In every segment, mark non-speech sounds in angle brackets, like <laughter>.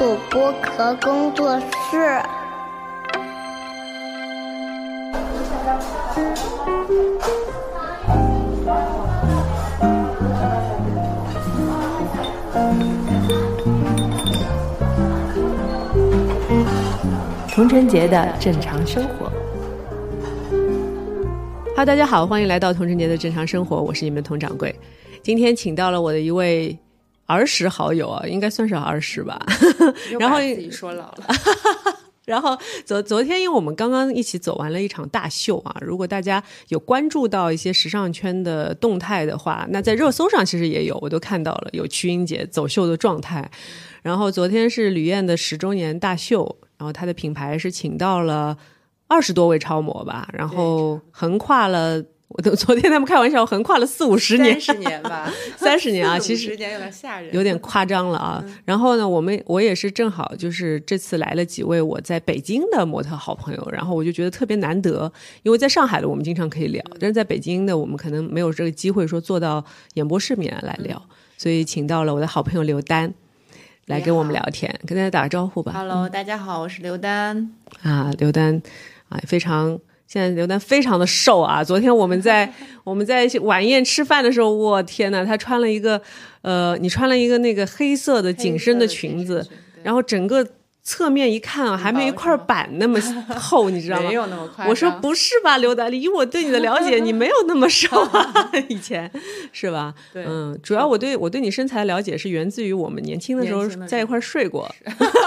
主播壳工作室。童晨杰的正常生活。哈，大家好，欢迎来到童晨杰的正常生活，我是你们童掌柜。今天请到了我的一位儿时好友啊，应该算是儿时吧。然后自己说老了。<laughs> 然后昨昨天，因为我们刚刚一起走完了一场大秀啊，如果大家有关注到一些时尚圈的动态的话，那在热搜上其实也有，我都看到了有曲英姐走秀的状态。然后昨天是吕燕的十周年大秀，然后她的品牌是请到了二十多位超模吧，然后横跨了。我都昨天他们开玩笑，横跨了四五十年，三十年吧，<laughs> 三十年啊，其实有点吓人，有点夸张了啊。然后呢，我们我也是正好就是这次来了几位我在北京的模特好朋友，然后我就觉得特别难得，因为在上海的我们经常可以聊，但是在北京的我们可能没有这个机会说坐到演播室里面来聊，所以请到了我的好朋友刘丹来跟我们聊天，跟大家打个招呼吧。Hello，大家好，我是刘丹啊，刘丹啊，非常。现在刘丹非常的瘦啊！昨天我们在 <laughs> 我们在晚宴吃饭的时候，我天呐，她穿了一个呃，你穿了一个那个黑色的紧身的裙子，然后整个侧面一看啊，还没一块板那么厚，你知道吗？没有那么快。我说不是吧，刘丹，以我对你的了解，你没有那么瘦啊，以前是吧？对，嗯，主要我对我对你身材的了解是源自于我们年轻的时候在一块睡过。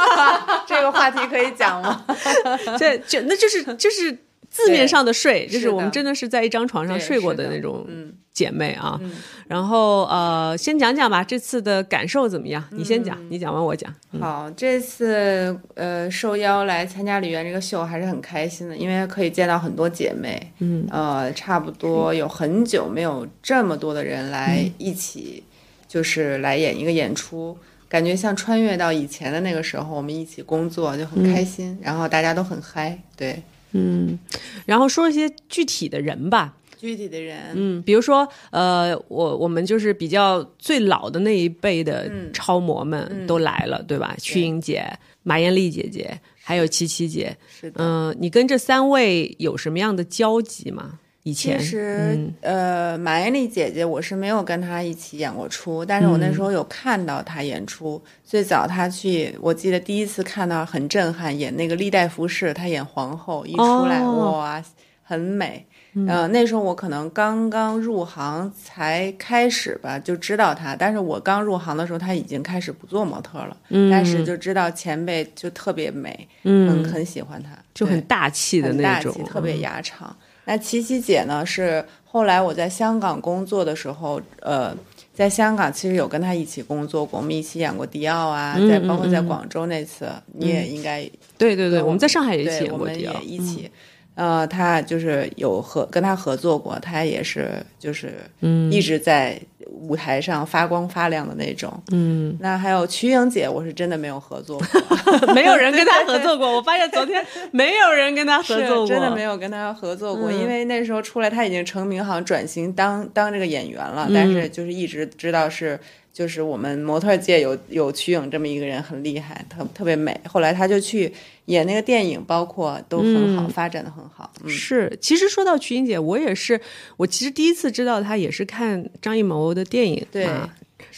<laughs> 这个话题可以讲吗？<laughs> 这就那就是就是。字面上的睡，就是我们真的是在一张床上睡过的那种姐妹啊。然后呃，先讲讲吧，这次的感受怎么样？你先讲，你讲完我讲。好，这次呃受邀来参加李媛这个秀还是很开心的，因为可以见到很多姐妹。嗯，呃，差不多有很久没有这么多的人来一起，就是来演一个演出，感觉像穿越到以前的那个时候，我们一起工作就很开心，然后大家都很嗨，对。嗯，然后说一些具体的人吧，具体的人，嗯，比如说，呃，我我们就是比较最老的那一辈的超模们都来了，嗯、对吧？曲颖姐、马艳丽姐姐，还有琪琪姐，是的，嗯、呃，你跟这三位有什么样的交集吗？以前其实，嗯、呃，马艳丽姐姐我是没有跟她一起演过出，但是我那时候有看到她演出。嗯、最早她去，我记得第一次看到很震撼，演那个《历代服饰》，她演皇后，一出来、哦、哇，很美。嗯、呃，那时候我可能刚刚入行才开始吧，就知道她。但是我刚入行的时候，她已经开始不做模特了，嗯、但是就知道前辈就特别美，嗯，很很喜欢她，就很大气的那种，特别雅长。那琪琪姐呢？是后来我在香港工作的时候，呃，在香港其实有跟她一起工作过，我们一起演过迪奥啊，嗯、在包括在广州那次，嗯、你也应该对对对，我们在上海也一起演过迪奥，我们也一起。呃，他就是有合跟他合作过，他也是就是嗯一直在舞台上发光发亮的那种。嗯，那还有瞿颖姐，我是真的没有合作过，<laughs> 没有人跟他合作过。<laughs> 我发现昨天没有人跟他合作过，真的没有跟他合作过，嗯、因为那时候出来他已经成名，好像转型当当这个演员了，嗯、但是就是一直知道是。就是我们模特界有有瞿颖这么一个人很厉害，特特别美。后来她就去演那个电影，包括都很好，嗯、发展的很好。嗯、是，其实说到瞿颖姐，我也是，我其实第一次知道她也是看张艺谋的电影，对。啊、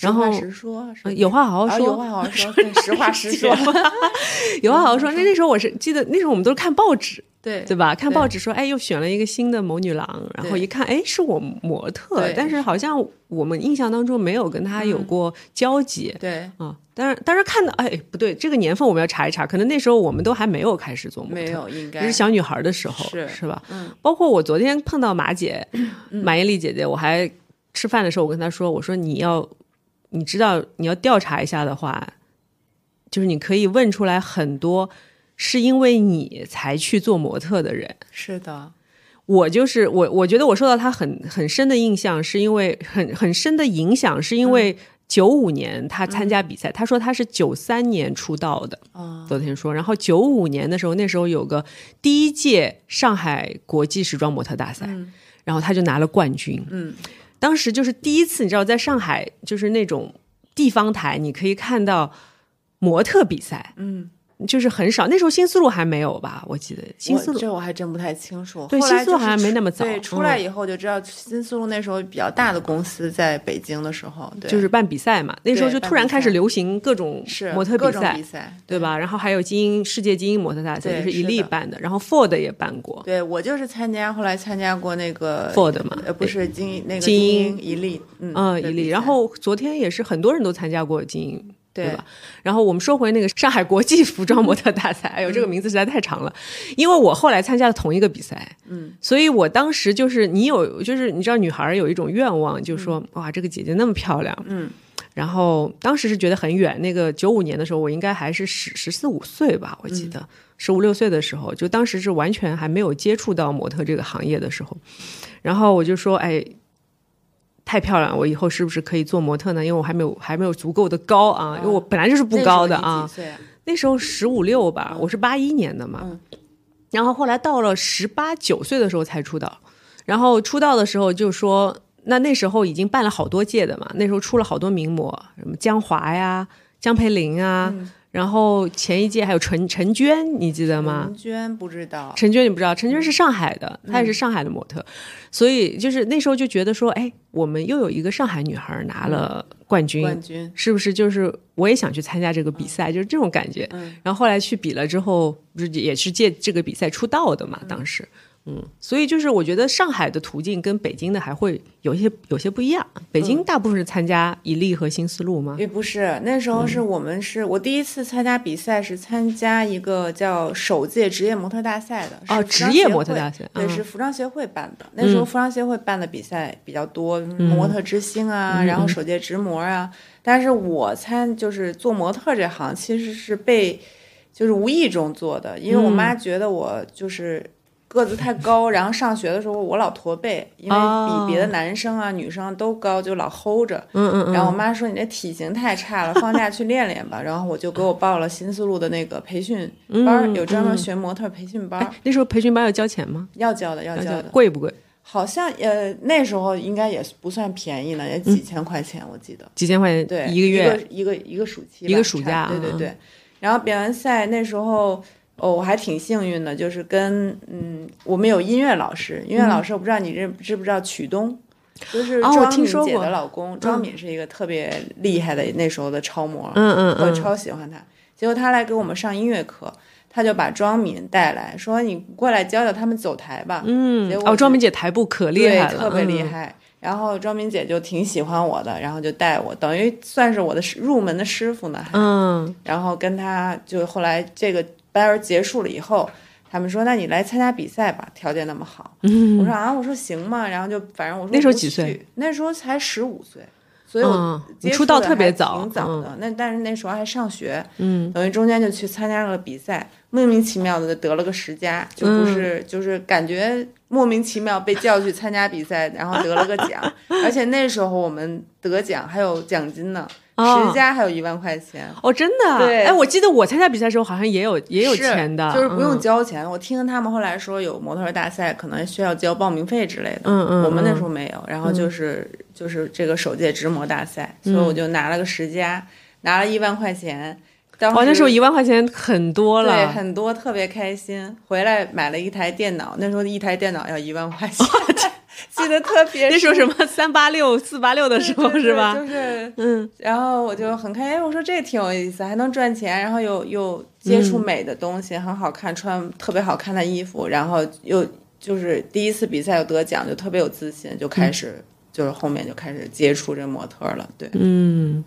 然后实说，<laughs> 有话好好说，<laughs> 啊、有话好好说，实话实说，有话好好说。那那时候我是记得，那时候我们都是看报纸。对对吧？看报纸说，哎，又选了一个新的某女郎，然后一看，哎，是我模特，但是好像我们印象当中没有跟她有过交集。嗯、对啊，但是但是看到，哎，不对，这个年份我们要查一查，可能那时候我们都还没有开始做模特，没有，应该是小女孩的时候，是是吧？嗯，包括我昨天碰到马姐，嗯、马艳丽姐姐，我还吃饭的时候，我跟她说，我说你要，你知道你要调查一下的话，就是你可以问出来很多。是因为你才去做模特的人，是的，我就是我，我觉得我受到他很很深的印象，是因为很很深的影响，是因为九五年他参加比赛，嗯、他说他是九三年出道的，哦、昨天说，然后九五年的时候，那时候有个第一届上海国际时装模特大赛，嗯、然后他就拿了冠军，嗯，当时就是第一次，你知道，在上海就是那种地方台，你可以看到。模特比赛，嗯，就是很少。那时候新丝路还没有吧？我记得新丝路这我还真不太清楚。对新丝路好像没那么早对，出来嗯以后就知道新丝路那时候比较大的公司在北京的时候，对，就是办比赛嘛。那时候就突然开始流行各种是模特比赛比，赛，对吧？然后还有精英世界精英模特大赛，对就是伊利办的，然后 Ford 也办过对我就是参加，后来参加过那个 Ford 嘛，呃，不是精英那个精英英一例，嗯嗯，伊利。然后昨天也是很多人都参加过精英。对对吧？然后我们说回那个上海国际 <laughs> 服装模特大赛，哎呦，这个名字实在太长了。因为我后来参加了同一个比赛，嗯，所以我当时就是你有，就是你知道，女孩有一种愿望，就是说，哇，这个姐姐那么漂亮，嗯。然后当时是觉得很远，那个九五年的时候，我应该还是十十四五岁吧，我记得十五六岁的时候，就当时是完全还没有接触到模特这个行业的时候，然后我就说，哎，太漂亮了，我以后是不是可以做模特呢？因为我还没有还没有足够的高啊，因为我本来就是不高的啊那时候几。岁啊？那时候十五六吧，我是八一年的嘛。嗯然后后来到了十八九岁的时候才出道，然后出道的时候就说，那那时候已经办了好多届的嘛，那时候出了好多名模，什么江华呀、江培林啊，嗯。然后前一届还有陈陈娟，你记得吗？陈娟不知道，陈娟你不知道，陈娟是上海的，她嗯也是上海的模特，所以就是那时候就觉得说，哎，我们又有一个上海女孩拿了冠军，冠军，是不是就是我也想去参加这个比赛，就是这种感觉。嗯。然后后来去比了之后，不是也是借这个比赛出道的嘛？当时，嗯，所以就是我觉得上海的途径跟北京的还会有一些有些不一样。北京大部分是参加以利和新思路吗？也不是，那时候是我们是、我第一次参加比赛是参加一个叫首届职业模特大赛的，哦职业模特大赛对，嗯是服装协会办的。那时候服装协会办的比赛比较多，模特之星啊，然后首届直模啊。但是我参就是做模特这行，其实是被就是无意中做的，因为我妈觉得我就是。个子太高，<laughs> 然后上学的时候我老驼背，因为比别的男生啊、女生都高，就老齁着。嗯嗯嗯。然后我妈说你这体型太差了，<laughs> 放假去练练吧。然后我就给我报了新丝路的那个培训班儿，有专门学模特培训班儿，那时候培训班要交钱吗？要交的，要要交的。贵不贵？好像呃那时候应该也不算便宜呢，也几千块钱，我记得。几千块钱对，一个月？一个一个暑期，一个暑假嗯对对对。然后比完赛那时候。哦，我还挺幸运的，就是跟嗯，我们有音乐老师，音乐老师我不知道你认知不知道曲东，就是庄敏姐的老公，庄敏是一个特别厉害的那时候的超模，嗯嗯我嗯。超喜欢他。结果他来给我们上音乐课，他就把庄敏带来说：“你过来教教他们走台吧。”嗯结，果哦，庄敏姐台步可厉，害了，特别厉嗯。害。然后庄敏姐就挺喜欢我的，然后就带我，等于算是我的师入门的师傅呢。还嗯然后跟他就后来这个班儿结束了以后，他们说：“那你来参加比赛吧，条件那么好。<laughs> 我说：“啊，我说行嘛？”然后就反正我说那时候几岁？那时候才十五岁，所以我嗯，你接触出道特别早，挺早的。那但是那时候还上学，嗯，等于中间就去参加了比赛，莫名其妙的得了个十佳，就不是、嗯就是感觉莫名其妙被叫去参加比赛，然后得了个奖，<laughs> 而且那时候我们得奖还有奖金呢，哦十佳还有一万块钱。哦，真的啊？对哎，我记得我参加比赛的时候好像也有也有钱的，就是不用嗯交钱。我听他们后来说有模特大赛，可能需要交报名费之类的。嗯嗯我们那嗯时候没有。然后就是、就是这个首届直模大赛，所以嗯我就拿了个十佳，拿了一万块钱。当哇，那时候一万块钱很多了对了，很多特别开心，回来买了一台电脑，那时候一台电脑要一万块钱，记得特别 <laughs> 那时候什么三八六、四八六的时候对是吧？就是嗯，然后我就很开心，我说这挺有意思，还能赚钱，然后又又接触美的东西，很好看，穿特别好看的衣服，然后又就是第一次比赛又得奖，就特别有自信，就开始、就是后面就开始接触这模特了，对，嗯，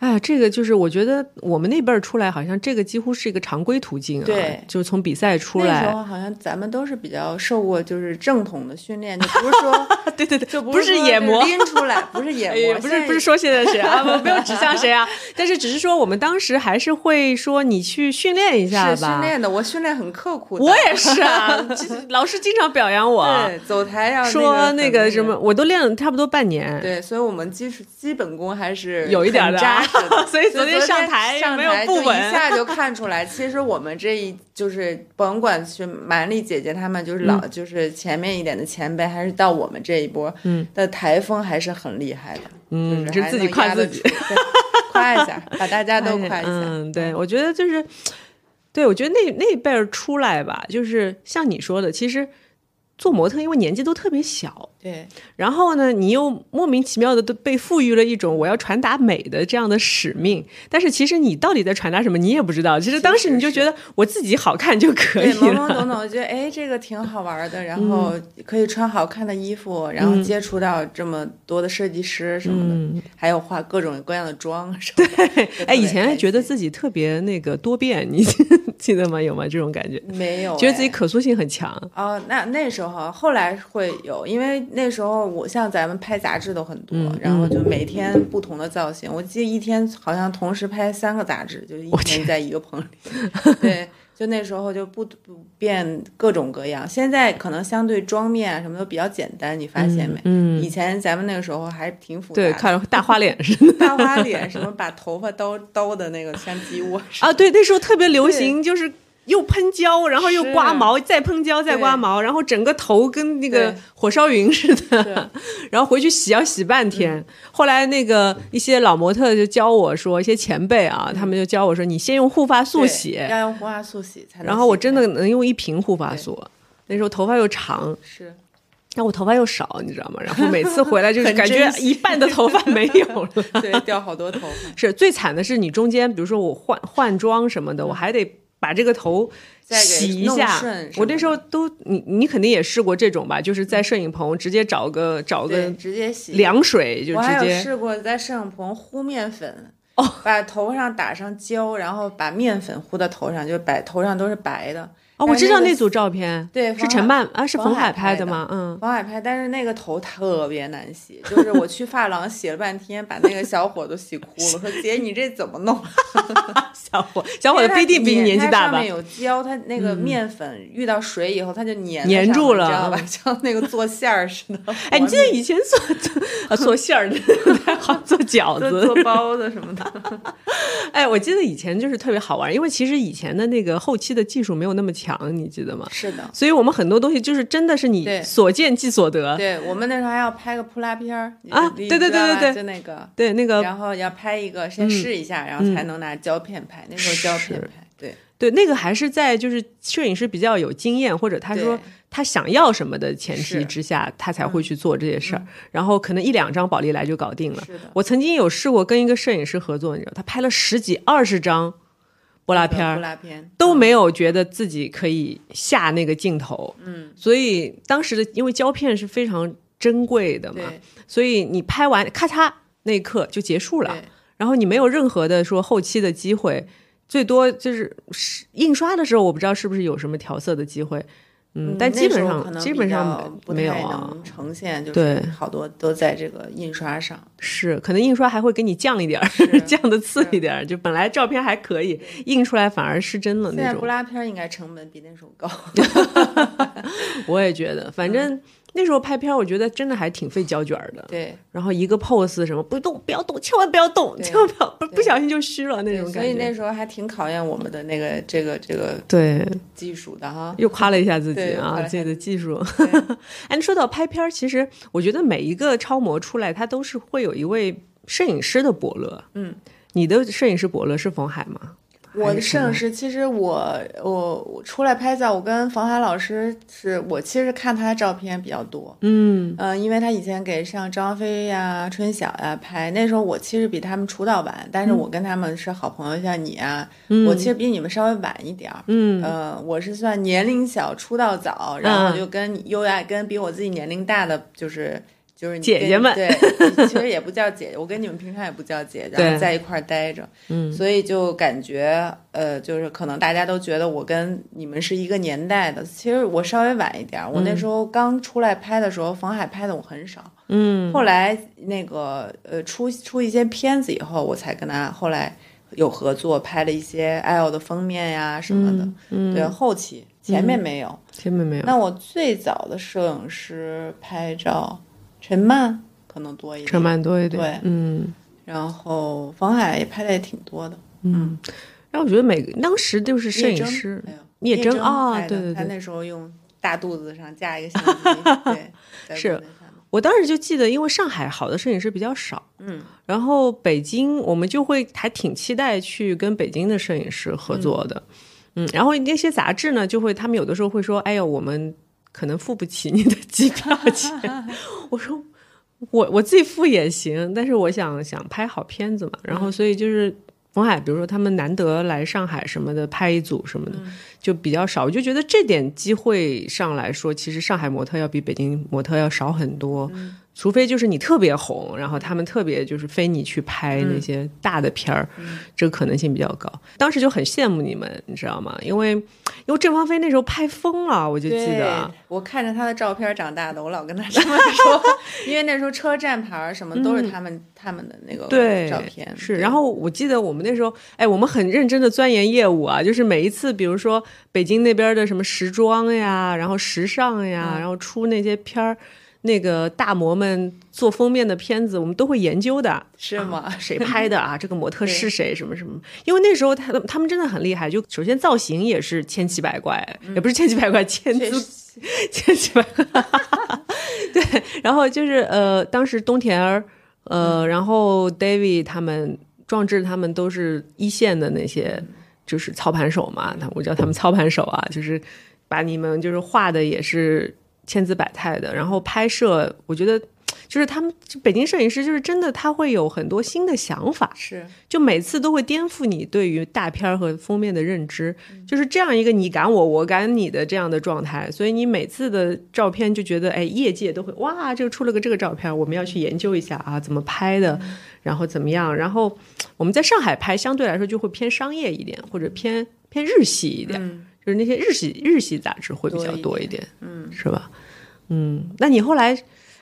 哎呀，这个就是我觉得我们那辈儿出来，好像这个几乎是一个常规途径啊。对就是从比赛出来那时来，候好像咱们都是比较受过就是正统的训练，就不是说 <laughs> 对对对，就不是说野模。拎出来，不是野哎模，呀，不是不是说现在谁啊，<laughs> 我没有指向谁啊，但是只是说我们当时还是会说你去训练一下吧。是训练的，我训练很刻苦的，我也是啊，其实老师经常表扬我，对，走台要说那那个什么，我都练了差不多半年。对，所以我们基础基本功还是有一点很的扎实的。<laughs> 所以昨天上台上没有台就不稳一下就看出来，其实我们这一就是甭管是蛮力姐姐她们，就是老、就是前面一点的前辈，还是到我们这一波，嗯的台风还是很厉害的，嗯，就自己夸自己。夸一下，把大家都夸一下。嗯，对，我觉得就是，对我觉得那那辈儿出来吧，就是像你说的，其实做模特，因为年纪都特别小，对然后呢，你又莫名其妙的都被赋予了一种我要传达美的这样的使命，但是其实你到底在传达什么，你也不知道。其实当时你就觉得我自己好看就可以了，懵懵了。懂懂，觉得哎，这个挺好玩的，然后可以穿好看的衣服，然后接触到这么多的设计师什么的，嗯还有化各种各样的妆什么的。哎，以前还觉得自己特别那个多变，你记得吗？有吗？这种感觉？没有，觉得自己哎可塑性很强。哦，那那时候后来会有，因为那时候我像咱们拍杂志都很多，嗯然后就每天不同的造型。我记得一天好像同时拍三个杂志，就是一天在一个棚里。对，<laughs> 就那时候就不不变各种各样。现在可能相对妆面啊什么都比较简单，你发现没？嗯，以前咱们那个时候还挺复杂的，对，看大花脸 <laughs> 似的。大花脸，什么把头发刀刀的那个像鸡窝 <laughs> 似的。啊，对，那时候特别流行，就是又喷胶，然后又刮毛，再喷胶，再刮毛，然后整个头跟那个火烧云似的。<laughs> 然后回去洗要洗半天。嗯后来那个一些老模特就教我说，一些前辈啊，他们就教我说，你先用护发素洗。要用护发素洗才能洗。然后我真的能用一瓶护发素。那时候头发又长，是但我头发又少，你知道吗？然后每次回来就是 <laughs> 感觉一半的头发没有了。<laughs> 对掉好多头发。是最惨的是你中间，比如说我换换装什么的，我还得把这个头洗一下顺。我那时候都你你肯定也试过这种吧？就是在摄影棚直接找个找，个直接洗。凉水就我还有直接试过在摄影棚糊面粉，哦，把头上打上胶，然后把面粉糊到头上，就白头上都是白的。哦，我知道那组照片，对是陈曼啊，是冯海拍拍的的吗？嗯，冯海拍，但是那个头特别难洗，就是我去发廊洗了半天，把那个小伙都洗哭了，说姐你这怎么弄？<laughs> 小伙小伙子不一定比你年纪大吧上面？有胶，它那个面粉遇到水以后，它就粘粘住了你知道吧？嗯 <laughs> 像那个做馅儿似的。<laughs> 哎，你记得以前做做啊做馅儿好做饺子，做包子什么的？哎，我记得以前就是特别好玩，因为其实以前的那个后期的技术没有那么强，你记得吗？是的。所以我们很多东西就是真的是你所见即所得。对我们那时候还要拍个扑拉片儿啊对对对对对就那个，对，那个然后要拍一个，先试一下，然后才能拿胶片拍。那时候胶片拍，对对那个还是在就是摄影师比较有经验，或者他说他想要什么的前提之下，他才会去做这些事儿。然后可能一两张宝丽来就搞定了。我曾经有试过跟一个摄影师合作，你知道，他拍了十几二十张波拉片布儿，拉片都没有觉得自己可以下那个镜头。嗯，所以当时的因为胶片是非常珍贵的嘛，所以你拍完咔嚓那一刻就结束了，然后你没有任何的说后期的机会，最多就是是印刷的时候，我不知道是不是有什么调色的机会。嗯，但基本上能基本上没有啊能，呈现，就对是好多都在这个印刷上。是可能印刷还会给你降一点儿，<laughs> 降的次一点儿，就本来照片还可以，印出来反而失真了那种现在布。拉片儿应该成本比那时候高。<laughs> <laughs> 我也觉得，反正那时候拍片，我觉得真的还挺费胶卷的。对，然后一个 pose 什么不动，不要动，千万不要动，千万不要不不小心就虚了那种感觉。所以那时候还挺考验我们的那个这个这个对，技术的哈。又夸了一下自己啊自己的技术。对哎，说到拍片，其实我觉得每一个超模出来，他都是会有一位摄影师的伯乐。嗯，你的摄影师伯乐是冯海吗？我的摄影师，其实我我我出来拍照，我跟冯海老师是我其实看他的照片比较多，嗯。嗯、因为他以前给像张飞呀、春晓呀拍，那时候我其实比他们出道晚，但是我跟他们是好朋友，像你啊，我其实比你们稍微晚一点儿，嗯。呃，我是算年龄小，出道早，然后嗯。就跟你优爱跟比我自己年龄大的就是。就是姐姐们对，<laughs> 其实也不叫姐姐，我跟你们平常也不叫姐，然后在一块儿待着，嗯所以就感觉呃，就是可能大家都觉得我跟你们是一个年代的，其实我稍微晚一点儿。我那时候刚出来拍的时候，冯海拍的我很少，嗯后来那个呃出出一些片子以后，我才跟他后来有合作，拍了一些 L 的封面呀什么的。嗯，对，后期前面没有。前面没有。那我最早的摄影师拍照，陈漫可能多一点，陈漫多一点，对。嗯。然后冯海也拍的也挺多的。嗯。然后我觉得每个当时就是摄影师聂征征啊对他对对他那时候用大肚子上架一个相机，对，<laughs> 是。我当时就记得，因为上海好的摄影师比较少，嗯，然后北京我们就会还挺期待去跟北京的摄影师合作的，嗯，然后那些杂志呢，就会他们有的时候会说，哎呀，我们可能付不起你的机票钱，<laughs> 我说我我自己付也行，但是我想想拍好片子嘛，然后所以就是。冯海，比如说他们难得来上海什么的拍一组什么的，就比较少。我就觉得这点机会上来说，其实上海模特要比北京模特要少很多。除非就是你特别红，然后他们特别就是非你去拍那些大的片儿，这个可能性比较高。当时就很羡慕你们，你知道吗？因为因为郑芳菲那时候拍疯了，我就记得我看着她的照片长大的，我老跟她这么说，<laughs> 因为那时候车站牌什么都是他们、他们的那个对照片。是，然后我记得我们那时候，哎，我们很认真的钻研业务啊，就是每一次，比如说北京那边的什么时装呀，然后时尚呀，然后出那些片儿。那个大模们做封面的片子，我们都会研究的，是吗？谁拍的啊？这个模特是谁？什么什么？因为那时候他他们真的很厉害，就首先造型也是千奇百怪，也不是千奇百怪，千姿 <laughs> 千奇百怪。对，然后就是呃，当时东田儿，呃，然后 David 他们，壮志他们都是一线的那些，就是操盘手嘛，他我叫他们操盘手啊，就是把你们就是画的也是。千姿百态的，然后拍摄，我觉得就是他们北京摄影师，就是真的他会有很多新的想法，是。就每次都会颠覆你对于大片和封面的认知，就是这样一个你赶我，我赶你的这样的状态，所以你每次的照片就觉得，哎，业界都会哇，这个出了个这个照片，我们要去研究一下啊，怎么拍的，然后怎么样，然后我们在上海拍，相对来说就会偏商业一点，或者偏偏日系一点，就是那些日系日系杂志会比较多一点，嗯，是吧？嗯，那你后来，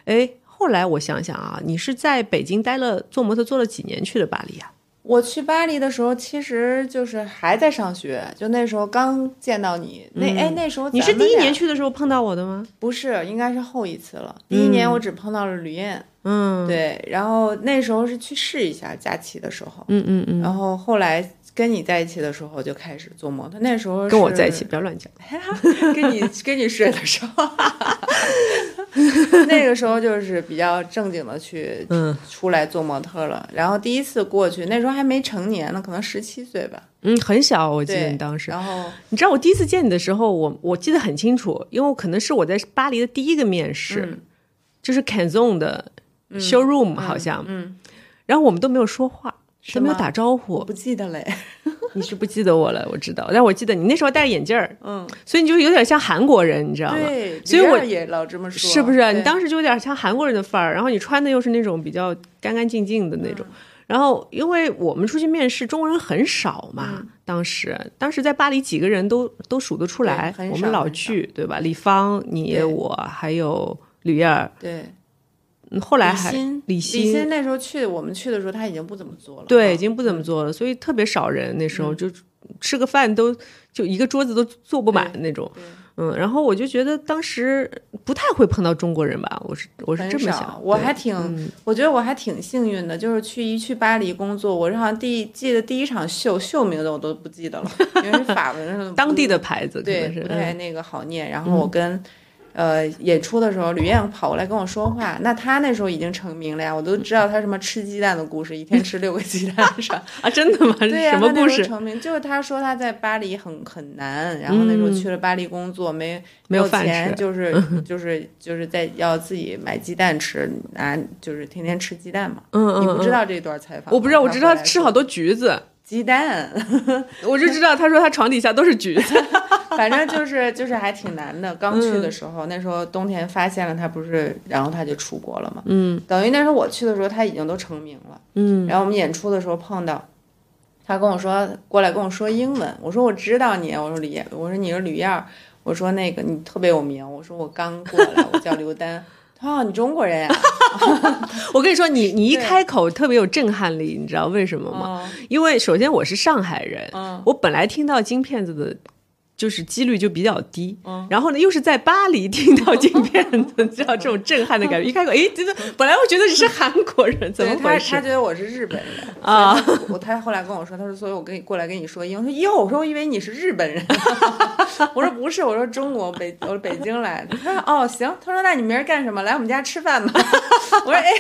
哎，后来我想想啊，你是在北京待了做模特做了几年去的巴黎啊？我去巴黎的时候，其实就是还在上学，就那时候刚见到你。那哎，那时候你是第一年去的时候碰到我的吗？不是，应该是后一次了。第一年我只碰到了吕燕。嗯，对。然后那时候是去试一下假期的时候。嗯嗯嗯。然后后来。跟你在一起的时候就开始做模特，那时候跟我在一起不要乱讲。<laughs> 跟你跟你睡的时候，<laughs> 那个时候就是比较正经的去出来做模特了。然后第一次过去，那时候还没成年呢，可能十七岁吧。嗯，很小，我记得你当时。然后你知道我第一次见你的时候，我我记得很清楚，因为我可能是我在巴黎的第一个面试，就是 Canzon 的 showroom 好像。嗯。然后我们都没有说话。都没有打招呼，我不记得嘞。<laughs> 你是不记得我了，我知道，但我记得你那时候戴着眼镜儿，嗯，所以你就有点像韩国人，你知道吗？对，所以我也老这么说，是不是？你当时就有点像韩国人的范儿，然后你穿的又是那种比较干干净净的那种。然后，因为我们出去面试，中国人很少嘛，当时，当时在巴黎几个人都都数得出来，我们老去，对吧？李芳，你我还有吕燕，对。后来还李欣，李欣那时候去，我们去的时候他已经不怎么做了，对，已经不怎么做了，所以特别少人。那时候就吃个饭都就一个桌子都坐不满那种，嗯。然后我就觉得当时不太会碰到中国人吧，我是我是这么想。我还挺，我觉得我还挺幸运的，就是去一去巴黎工作，我好像第记得第一场秀秀名字我都不记得了，因为是法文，当地的牌子，对，不太那个好念。然后我跟。呃，演出的时候，吕燕跑过来跟我说话。那他那时候已经成名了呀，我都知道他什么吃鸡蛋的故事，一天吃六个鸡蛋是？<laughs> 啊，真的吗？<laughs> 对呀，什么故事？成名就是他说他在巴黎很很难，然后那时候去了巴黎工作，没没有钱，就是 <laughs> 就是就是在要自己买鸡蛋吃，啊，就是天天吃鸡蛋嘛。嗯嗯。你不知道这段采访？我不知道，我知道吃好多橘子。鸡蛋，<laughs> 我就知道。他说他床底下都是橘子，<laughs> 反正就是就是还挺难的。刚去的时候，那时候冬天发现了他不是，然后他就出国了嘛。嗯，等于那时候我去的时候他已经都成名了。嗯，然后我们演出的时候碰到，他跟我说过来跟我说英文。我说我知道你，我说李，我说你是吕燕，我说那个你特别有名。我说我刚过来，我叫刘丹。哦，你中国人呀！<laughs> 我跟你说，你你一开口特别有震撼力，你知道为什么吗？因为首先我是上海人，我本来听到金片子的就是几率就比较低，然后呢，又是在巴黎听到镜片的，<laughs> 知道这种震撼的感觉。一开口，哎，真的，本来我觉得你是韩国人，怎么回他事？他觉得我是日本人啊我他后来跟我说，他说，所以我跟你过来跟你说英说哟，我说我以为你是日本人，<laughs> 我说不是，我说中国北，我说北京来的。他说哦行，他说那你明儿干什么？来我们家吃饭吧。<laughs> 我说哎，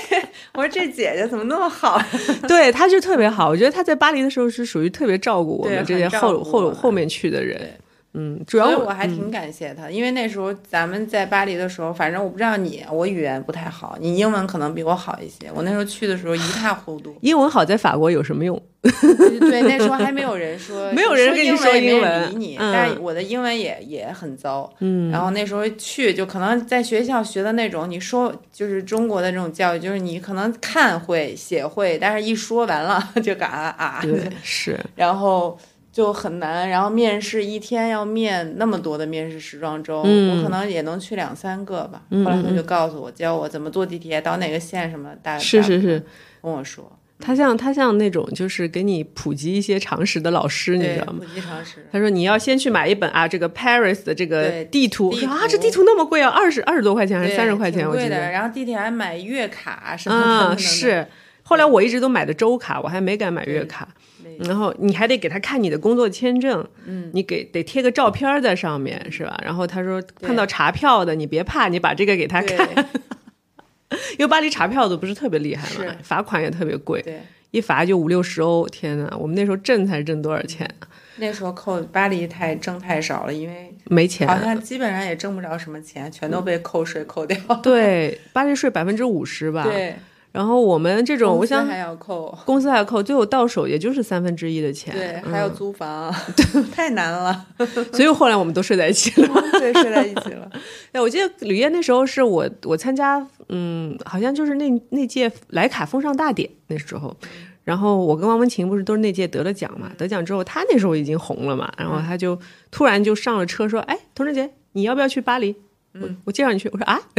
我说这姐姐怎么那么好？对，他就特别好。我觉得他在巴黎的时候是属于特别照顾我们这些后后后面去的人对。嗯，主要我还挺感谢他，因为那时候咱们在巴黎的时候，反正我不知道你，我语言不太好，你英文可能比我好一些。我那时候去的时候一塌糊涂。<sighs> 英文好在法国有什么用？<laughs> 对，那时候还没有人说，没有人跟你说说英英文也没人理你。嗯但我的英文也也很糟，嗯。然后那时候去，就可能在学校学的那种，你说就是中国的这种教育，就是你可能看会写会，但是一说完了 <laughs> 就嘎啊，对，<laughs> 是。然后就很难。然后面试一天要面那么多的面试时装周，嗯我可能也能去两三个吧。嗯后来他嗯就告诉我，教我怎么坐地铁到哪个线什么，大是是是，跟我说，他像他像那种就是给你普及一些常识的老师，你知，道吗普？及常识。他说你要先去买一本啊，这个 Paris 的这个地图。啊，这地图那么贵啊，二十二十多块钱还是三十块钱？我记得。然后地铁还买月卡什么的，是。后来我一直都买的周卡，我还没敢买月卡。对然后你还得给他看你的工作签证，嗯，你给得贴个照片在上面，是吧？然后他说碰到查票的，你别怕，你把这个给他看，<laughs> 因为巴黎查票的不是特别厉害嘛，罚款也特别贵，对，一罚就五六十欧，天哪！我们那时候挣才挣多少钱啊？那时候扣巴黎太挣太少了，因为没钱好。像基本上也挣不着什么钱，全都被扣税扣掉。对，<laughs> 巴黎税百分之五十吧。。对，然后我们这种，我想还要扣。公司还要扣，最后到手也就是三分之一的钱。对，嗯还要租房 <laughs> <laughs> 太难了。<laughs> 所以后来我们都睡在一起了。对，睡在一起了。对，我记得吕燕那时候是我我参加，嗯，好像就是那那届莱卡风尚大典那时候，然后我跟王文琴不是都是那届得了奖嘛，得奖之后他那时候已经红了嘛，然后他就突然就上了车说，哎，童志杰，你要不要去巴黎？我我介绍你去，我说啊，<laughs>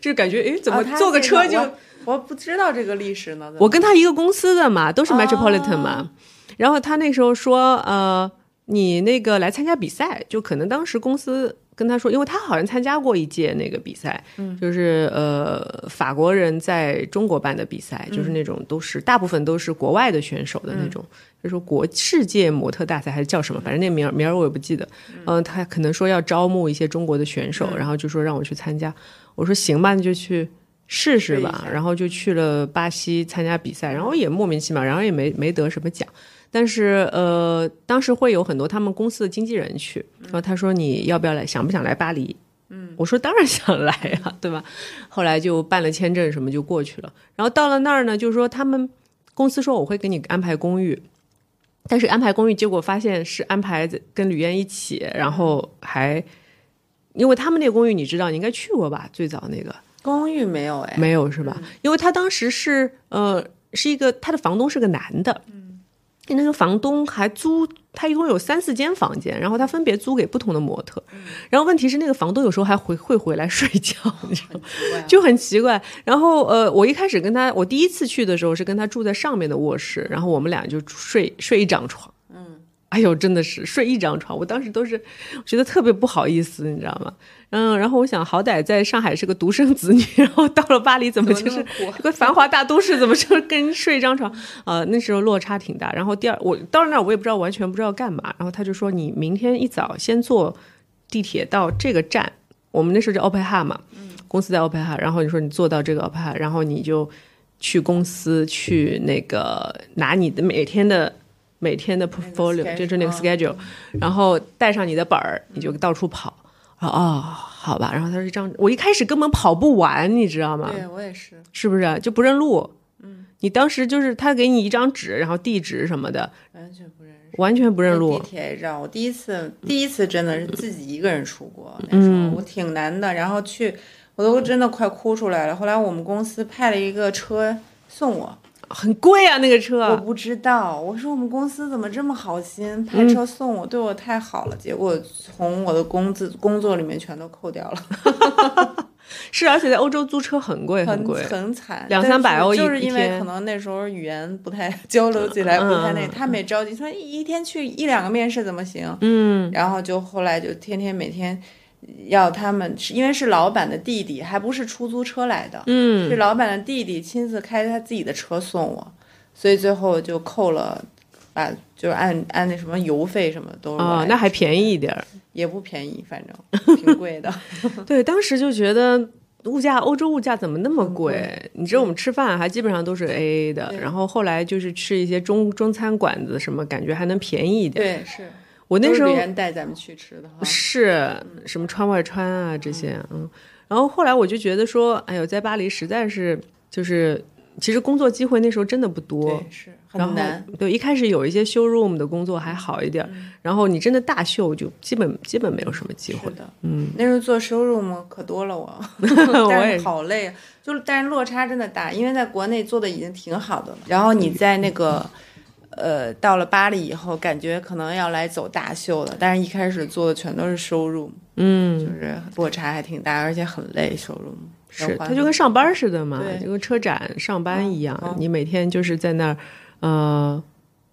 就是感觉哎，怎么坐个车就、我我不知道这个历史呢。我跟他一个公司的嘛，都是 Metropolitan 嘛。哦然后他那时候说，呃，你那个来参加比赛，就可能当时公司跟他说，因为他好像参加过一届那个比赛，嗯，就是呃法国人在中国办的比赛，就是那种都是大部分都是国外的选手的那种，就说国世界模特大赛还是叫什么，反正那名儿名儿我也不记得。嗯、他可能说要招募一些中国的选手，然后就说让我去参加，我说行吧，那就去。试试吧。然后就去了巴西参加比赛，然后也莫名其妙，然后也没没得什么奖，但是呃，当时会有很多他们公司的经纪人去，然后他说你要不要来，想不想来巴黎？嗯，我说当然想来呀、对吧？后来就办了签证什么就过去了，然后到了那儿呢，就是说他们公司说我会给你安排公寓，但是安排公寓结果发现是安排跟吕燕一起，然后还。因为他们那个公寓你知道，你应该去过吧？最早那个公寓没有哎，没有是吧？因为他当时是呃是一个他的房东是个男的，嗯，那个房东还租他一共有三四间房间，然后他分别租给不同的模特，然后问题是那个房东有时候还回会回来睡觉，你知道吗？就很奇怪。然后呃，我一开始跟他，我第一次去的时候是跟他住在上面的卧室，然后我们俩就睡睡一张床。嗯，哎呦，真的是睡一张床，我当时都是觉得特别不好意思，你知道吗？嗯，然后我想，好歹在上海是个独生子女，然后到了巴黎怎么就是这个繁华大都市，怎么就是跟人睡一张床？呃，那时候落差挺大。然后第二，我到了那儿我也不知道，完全不知道干嘛。然后他就说，你明天一早先坐地铁到这个站，我们那时候叫 e h a 嘛，公司在 e h a 然后你说你坐到这个 e h a 然后你就去公司去那个拿你的每天的。每天的 portfolio 就是那个嗯 schedule，、然后带上你的本儿，你就到处跑。啊哦，好吧。然后他说这样，我一开始根本跑不完，你知道吗？对我也是，是不是就不认路？嗯，你当时就是他给你一张纸，然后地址什么的，完全不认识。完全不认路地。铁让我第一次，第一次真的是自己一个人出国，那时嗯候我挺难的，然后去，我都真的快哭出来了。后来我们公司派了一个车送我，很贵啊，那个车。我不知道，我说我们公司怎么这么好心，嗯派车送我，对我太好了。结果从我的工资工作里面全都扣掉了，<laughs> 是，而且在欧洲租车很贵，很贵。很惨，两三百欧一是就是因为可能那时候语言不太交流起来不太那，嗯他们也着急，说一天去一两个面试怎么行？嗯，然后就后来就天天每天要他们，是因为是老板的弟弟，还不是出租车来的，嗯，是老板的弟弟亲自开他自己的车送我，所以最后就扣了，把就是按按那什么油费什么都啊哦，那还便宜一点儿。也不便宜，反正挺贵的。<laughs> 对，当时就觉得物价，欧洲物价怎么那么贵？你知道我们吃饭还基本上都是 A A 的，然后后来就是吃一些中中餐馆子，什么感觉还能便宜一点。对，是我那时候是别人带咱们去吃的。是什么川外川啊这些，嗯，然后后来我就觉得说，哎呦，在巴黎实在是就是，其实工作机会那时候真的不多。对，，是很难。对，一开始有一些 showroom 的工作还好一点儿，然后你真的大秀就基本基本没有什么机会。的，嗯，那时候做修 room，可多了我，<laughs> 我但是。好累啊，就是但是落差真的大，因为在国内做的已经挺好的了，然后你在那个。呃，到了巴黎以后，感觉可能要来走大秀了，但是一开始做的全都是收入，嗯，就是落差还挺大，而且很累，收入。是，它就跟上班似的嘛，就跟车展上班一样，嗯你每天就是在那儿，呃，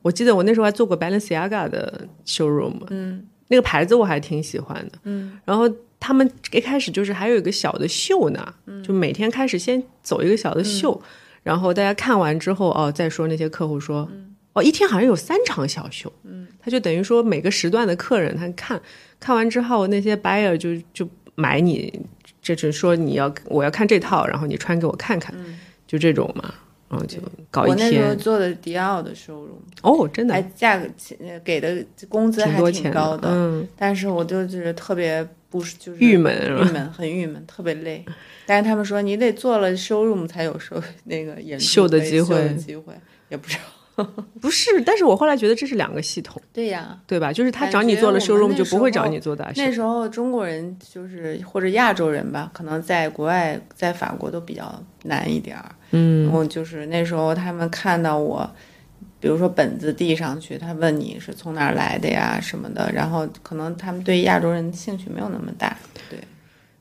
我记得我那时候还做过 Balenciaga 的 showroom，嗯，那个牌子我还挺喜欢的，嗯，然后他们一开始就是还有一个小的秀呢，嗯。就每天开始先走一个小的秀，然后大家看完之后哦，再说那些客户说，哦，一天好像有三场小秀，嗯，他就等于说每个时段的客人他看看完之后，那些 buyer 就就买你，这就是说你要我要看这套，然后你穿给我看看，就这种嘛，然后就搞一天我那时候，做的迪奥的收入，哦，真的还价格呃给的工资还挺高的，嗯，但是我就是特别不是就是郁闷郁闷，很郁闷，特别累。但是他们说你得做了 showroom 才有收那个演秀的机会秀的机会也不知道。<laughs> 不是，但是我后来觉得这是两个系统，对呀，对吧？就是他找你做了觉我们 showroom 就不会找你做大秀那，时候中国人就是或者亚洲人吧，可能在国外在法国都比较难一点儿。嗯，我就是那时候他们看到我，比如说本子递上去，他问你是从哪儿来的呀什么的，然后可能他们对亚洲人兴趣没有那么大，对，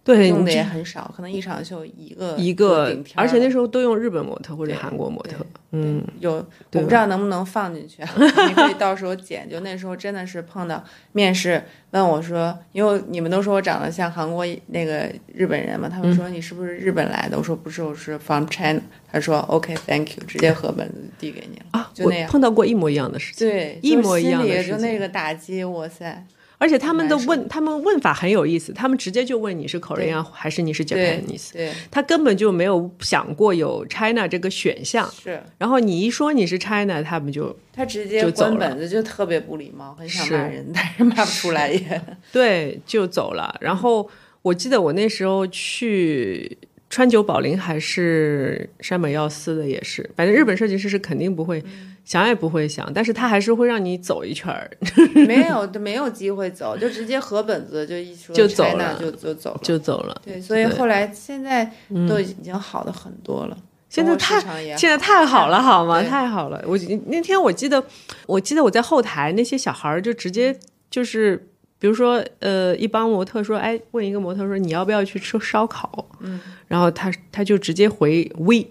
对，用的也很少，可能一场秀一个一个而且那时候都用日本模特或者韩国模特，嗯，有，我不知道能不能放进去，你可以到时候剪。就那时候真的是碰到面试问我说，因为你们都说我长得像韩国那个日本人嘛，他嗯们说你是不是日本来的？我说不是，我是 from China。他说 OK，Thank you，直接合本子递给你了，啊，就那样。碰到过一模一样的事情，对，一模一样的事情就那个打击，哇塞！而且他们的问，他们问法很有意思，他们直接就问你是 Korean 还是你是对 Japanese，对，他根本就没有想过有 China 这个选项。是。然后你一说你是 China，他们就他直接就走了。关本子，就特别不礼貌，很想是骂人，但是骂不出来也。对就走了。然后我记得我那时候去川久保玲还是山本耀司的，也是，反正日本设计师是肯定不会、嗯想也不会想，但是他还是会让你走一圈儿，没 <laughs> 有，没有机会走，就直接合本子，就一说就走了就就走了。就走了。对，所以后来现在都已经好的很多了。现在太现在太好了，好吗？太好了！我那天我记得，我记得我在后台那些小孩儿就直接就是，比如说呃，一帮模特说，哎，问一个模特说你要不要去吃烧烤？嗯，然后他他就直接回 we，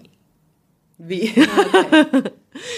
V <laughs>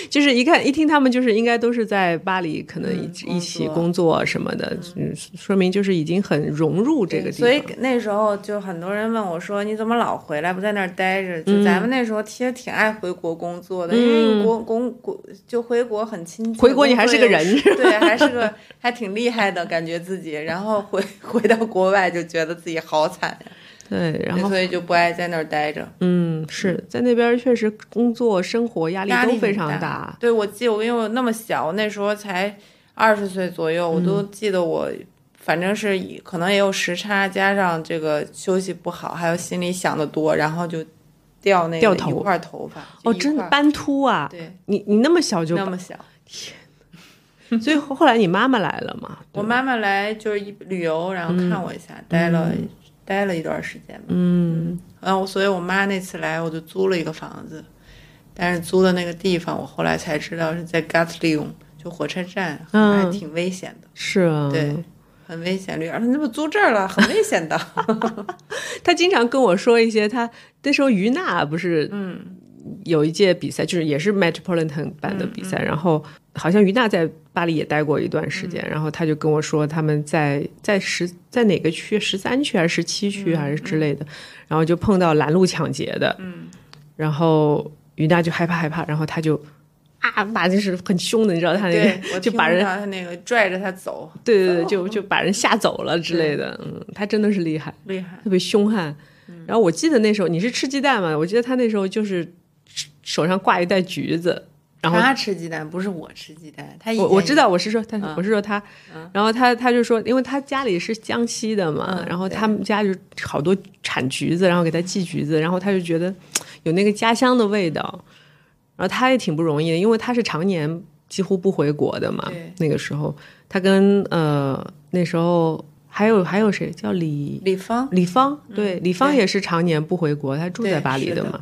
就是一看一听他们就是应该都是在巴黎，可能一、嗯一起工作什么的，嗯，说明就是已经很融入这个地方。所以那时候就很多人问我说：“你怎么老回来，不在那儿待着？”就咱们那时候其实挺爱回国工作的，因为国公国就回国很亲切。回国你还是个人对，还是个还挺厉害的感觉自己。然后回 <laughs> 回到国外就觉得自己好惨呀，对，然后所以就不爱在那儿待着。嗯，是在那边确实工作生活压力都非常大。对，我记得我因为我那么小，那时候才二十岁左右，我都嗯记得我。反正是可能也有时差，加上这个休息不好，还有心里想的多，然后就掉那掉头一块头发。哦，真的斑秃啊！对，你你那么小就那么小。所以后后来你妈妈来了嘛？我妈妈来就是一旅游，然后看我一下，待了待了一段时间吧。嗯，然后所以我妈那次来，我就租了一个房子，但是租的那个地方，我后来才知道是在 Gatlion，就火车站，嗯还挺危险的，是啊，对，很危险。绿儿说：“你怎么租这儿了？很危险的。<laughs> 他经常跟我说一些，他那时候于娜不是嗯有一届比赛，就是也是 Metropolitan 办的比赛，然后好像于娜在巴黎也待过一段时间，然后他就跟我说他们在在十在哪个区，十三区还是十七区还是之类的，然后就碰到拦路抢劫的，嗯，然后于娜就害怕害怕，然后他就。啊，把就是很凶的，你知道他那，<laughs> 个就把人那个拽着他走，对对对，就就把人吓走了之类的。嗯，他真的是厉害。厉害。特别凶悍。嗯然后我记得那时候你是吃鸡蛋嘛？我记得他那时候就是手上挂一袋橘子，然后他吃鸡蛋，不是我吃鸡蛋。他我我知道我是说他，嗯我是说他，然后他他就说，因为他家里是江西的嘛，嗯然后他们家就好多产橘子，然后给他寄橘子，然后他就觉得有那个家乡的味道，然后他也挺不容易的，因为他是常年几乎不回国的嘛，那个时候他跟呃那时候还有还有谁叫李李芳，李芳，对，李芳也是常年不回国，他住在巴黎的嘛，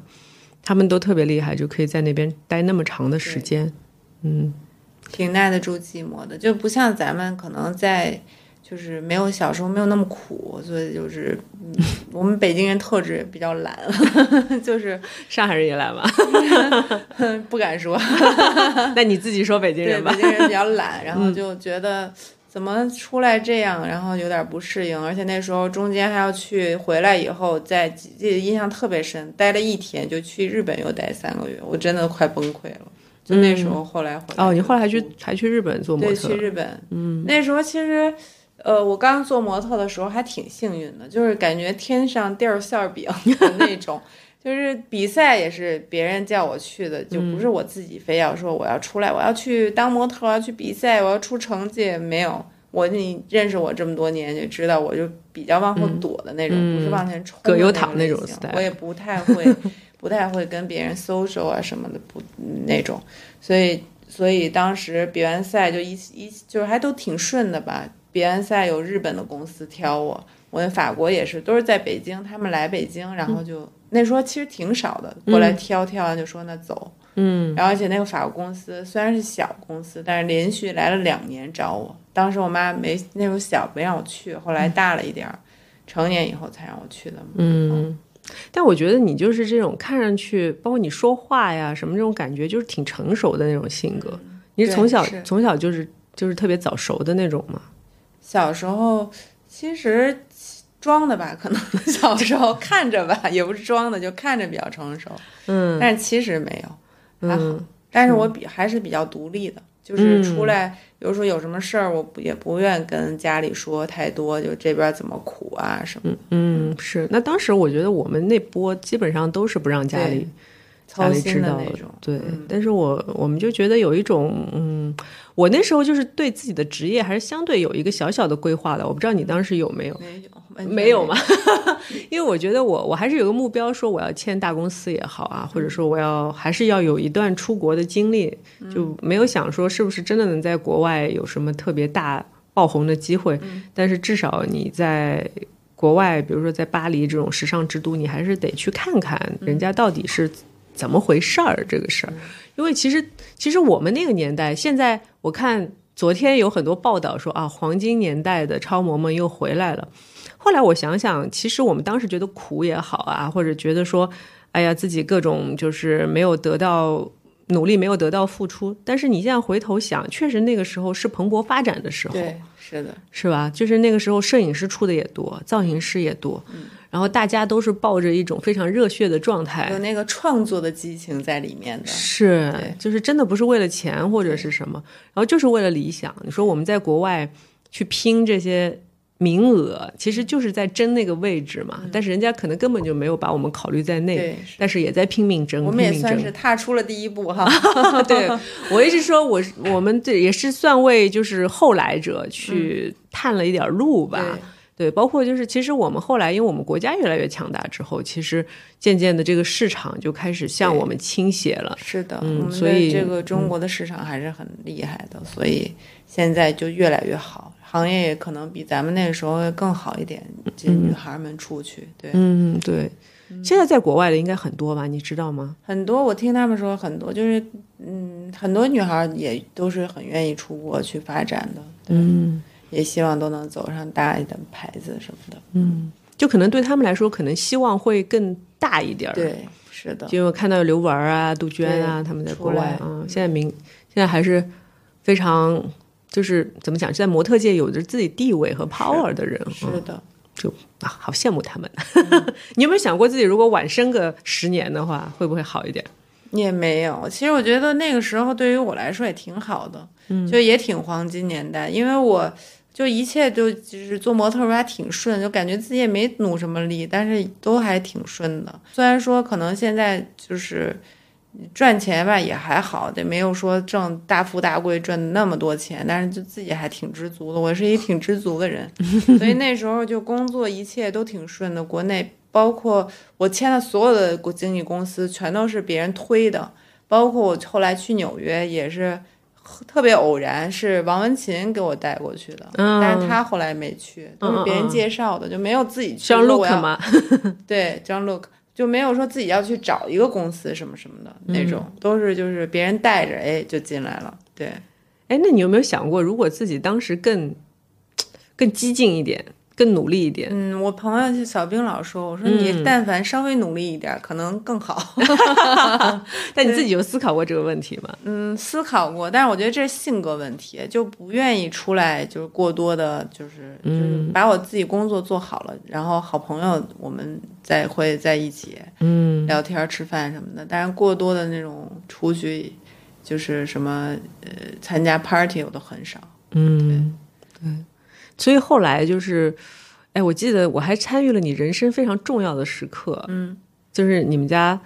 他们都特别厉害，就可以在那边待那么长的时间。嗯，挺耐得住寂寞的，就不像咱们可能在。就是没有小时候没有那么苦，所以就是，嗯，<laughs> 我们北京人特质也比较懒，<laughs> 就是上海人也懒吧？<laughs> 不敢说。那你自己说北京，人吧北。京人比较懒，然后就觉得怎么出来这样，然后有点不适应，而且那时候中间还要去，回来以后在记得印象特别深，待了一天就去日本又待三个月，我真的快崩溃了。就那时候后来回来哦，你后来还去还去日本做模特对去？日本，嗯，那时候其实。呃，我刚做模特的时候还挺幸运的，就是感觉天上掉馅儿饼 <laughs> 的那种，就是比赛也是别人叫我去的，就不是我自己非要说我要出来，我要去当模特，我要去比赛，我要出成绩。没有，我你认识我这么多年就知道，我就比较往后躲的那种，不是往前冲葛优躺那种我也不太会，<laughs> 不太会跟别人 social 啊什么的，不那种，所以所以当时比完赛就一一就是还都挺顺的吧。比完赛有日本的公司挑我，我在法国也是，都是在北京，他们来北京，然后就、那时候其实挺少的，过来挑挑完就说那走，嗯，然后而且那个法国公司虽然是小公司，但是连续来了两年找我，当时我妈没那时候小没让我去，后来大了一点儿，成年以后才让我去的嘛，嗯，但我觉得你就是这种看上去，包括你说话呀什么这种感觉，就是挺成熟的那种性格。你是从小是从小就是就是特别早熟的那种吗？小时候其实装的吧，可能 <laughs> 小时候看着吧，<laughs> 也不是装的，就看着比较成熟，嗯但是其实没有，还好。嗯但是我比还是比较独立的，就是出来，比如说有什么事儿，我不也不愿跟家里说太多，就这边怎么苦啊什么的，嗯，是。那当时我觉得我们那波基本上都是不让家里家操心里知道的那种。对，嗯但是我我们就觉得有一种，嗯，我那时候就是对自己的职业还是相对有一个小小的规划的。我不知道你当时有没有？没有，没有吗？<laughs> 因为我觉得我我还是有个目标，说我要签大公司也好啊，或者说我要还是要有一段出国的经历，就没有想说是不是真的能在国外有什么特别大爆红的机会，但是至少你在。国外，比如说在巴黎这种时尚之都，你还是得去看看人家到底是怎么回事儿。这个事儿，因为其实其实我们那个年代，现在我看昨天有很多报道说啊，黄金年代的超模们又回来了。后来我想想，其实我们当时觉得苦也好啊，或者觉得说，哎呀，自己各种就是没有得到努力，没有得到付出。但是你现在回头想，确实那个时候是蓬勃发展的时候，对，是的，是吧？就是那个时候，摄影师出的也多，造型师也多，然后大家都是抱着一种非常热血的状态，有那个创作的激情在里面的。是，就是真的不是为了钱或者是什么，然后就是为了理想。你说我们在国外去拼这些名额，其实就是在争那个位置嘛。但是人家可能根本就没有把我们考虑在内但是也在拼命争，我们也算是踏出了第一步哈。<laughs> 对，我一直说我我们这也是算为就是后来者去探了一点路吧。对对，包括就是，其实我们后来，因为我们国家越来越强大之后，其实渐渐的这个市场就开始向我们倾斜了。是的，嗯所以这个中国的市场还是很厉害的，所以现在就越来越好，行业也可能比咱们那个时候更好一点。这女孩们出去，对，嗯，对。现在在国外的应该很多吧？你知道吗？很多，我听他们说很多，就是嗯，很多女孩也都是很愿意出国去发展的，嗯也希望都能走上大一点的牌子什么的。嗯，就可能对他们来说，可能希望会更大一点儿。，对，是的，就我看到刘雯儿啊、杜鹃啊，对他们在国外啊，现在明现在还是非常就是怎么讲，在模特界有着自己地位和 power 的人，是嗯的。就啊，好羡慕他们。<laughs> 你有没有想过自己如果晚生个十年的话，会不会好一点？也没有，其实我觉得那个时候对于我来说也挺好的，嗯，就也挺黄金年代，因为我就一切就就是做模特儿还挺顺，就感觉自己也没努什么力，但是都还挺顺的。虽然说可能现在就是赚钱吧也还好，也没有说挣大富大贵赚那么多钱，但是就自己还挺知足的。我是一挺知足的人，<laughs> 所以那时候就工作一切都挺顺的，国内。包括我签的所有的经纪公司，全都是别人推的。包括我后来去纽约，也是特别偶然，是王文琴给我带过去的，嗯但是他后来没去，都是别人介绍的，就没有自己去。像说我 Look 吗？<laughs> 对，张 Look 就没有说自己要去找一个公司什么什么的那种，都是就是别人带着，哎，就进来了。对，哎，那你有没有想过，如果自己当时更更激进一点，更努力一点？嗯，我朋友就小兵老说，我说嗯你但凡稍微努力一点，可能更好。<laughs> 但你自己有思考过这个问题吗？嗯，思考过，但是我觉得这是性格问题，就不愿意出来，就是过多的，就是就是把我自己工作做好了，然后好朋友我们再会在一起，嗯，聊天吃饭什么的。但是过多的那种出去，就是什么呃参加 party 我都很少。嗯，对，所以后来就是，哎，我记得我还参与了你人生非常重要的时刻，嗯，就是你们家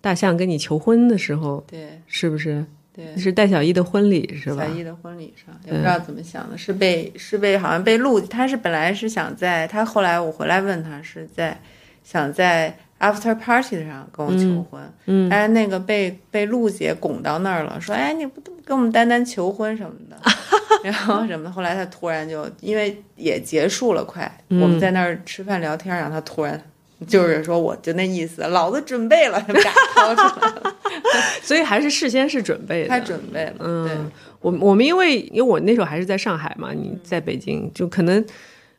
大象跟你求婚的时候，对是不是？对，是戴小艺的婚礼是吧小？艺的婚礼上，也不知道怎么想的，是被是被好像被录，他是本来是想在他后来我回来问他是在想在 after party 上跟我求婚，嗯但是那个被被陆姐拱到那儿了，说哎你不跟我们丹丹求婚什么的，<laughs> 然后什么的，后来他突然就因为也结束了快，嗯我们在那儿吃饭聊天，然后他突然。就是说，我就那意思，老子准备了，嘎掏出来了，<laughs> 所以还是事先是准备的。他准备了，对，嗯，我我们因为因为我那时候还是在上海嘛，你在北京，就可能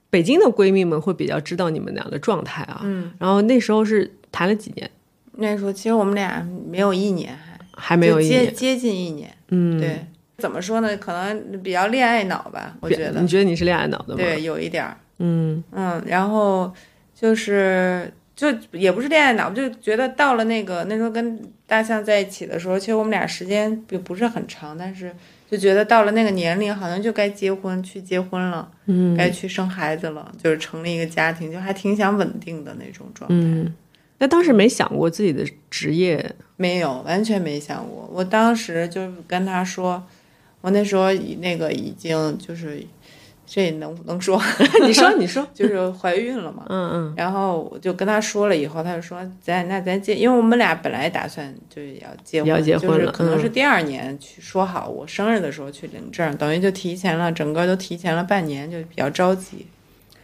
北京的闺蜜们会比较知道你们俩的状态啊。嗯，然后那时候是谈了几年，那时候其实我们俩没有一年还，还没有一年。接接近一年，嗯，对，怎么说呢？可能比较恋爱脑吧，我觉得你，觉得你是恋爱脑的吗？对，，有一点儿，嗯嗯，然后就是就也不是恋爱脑，就觉得到了那个那时候跟大象在一起的时候，其实我们俩时间并不是很长，但是就觉得到了那个年龄，好像就该结婚，去结婚了，嗯该去生孩子了，就是成立一个家庭，就还挺想稳定的那种状态。嗯。那当时没想过自己的职业，没有，完全没想过。我当时就跟他说，我那时候以那个已经就是，这能不能说？<laughs> 你说你说，就是怀孕了嘛。嗯嗯然后我就跟他说了以后，他就说咱那咱结，因为我们俩本来打算就是要结婚，要结婚了就是可能是嗯第二年去说好，我生日的时候去领证，等于就提前了，整个都提前了半年，就比较着急。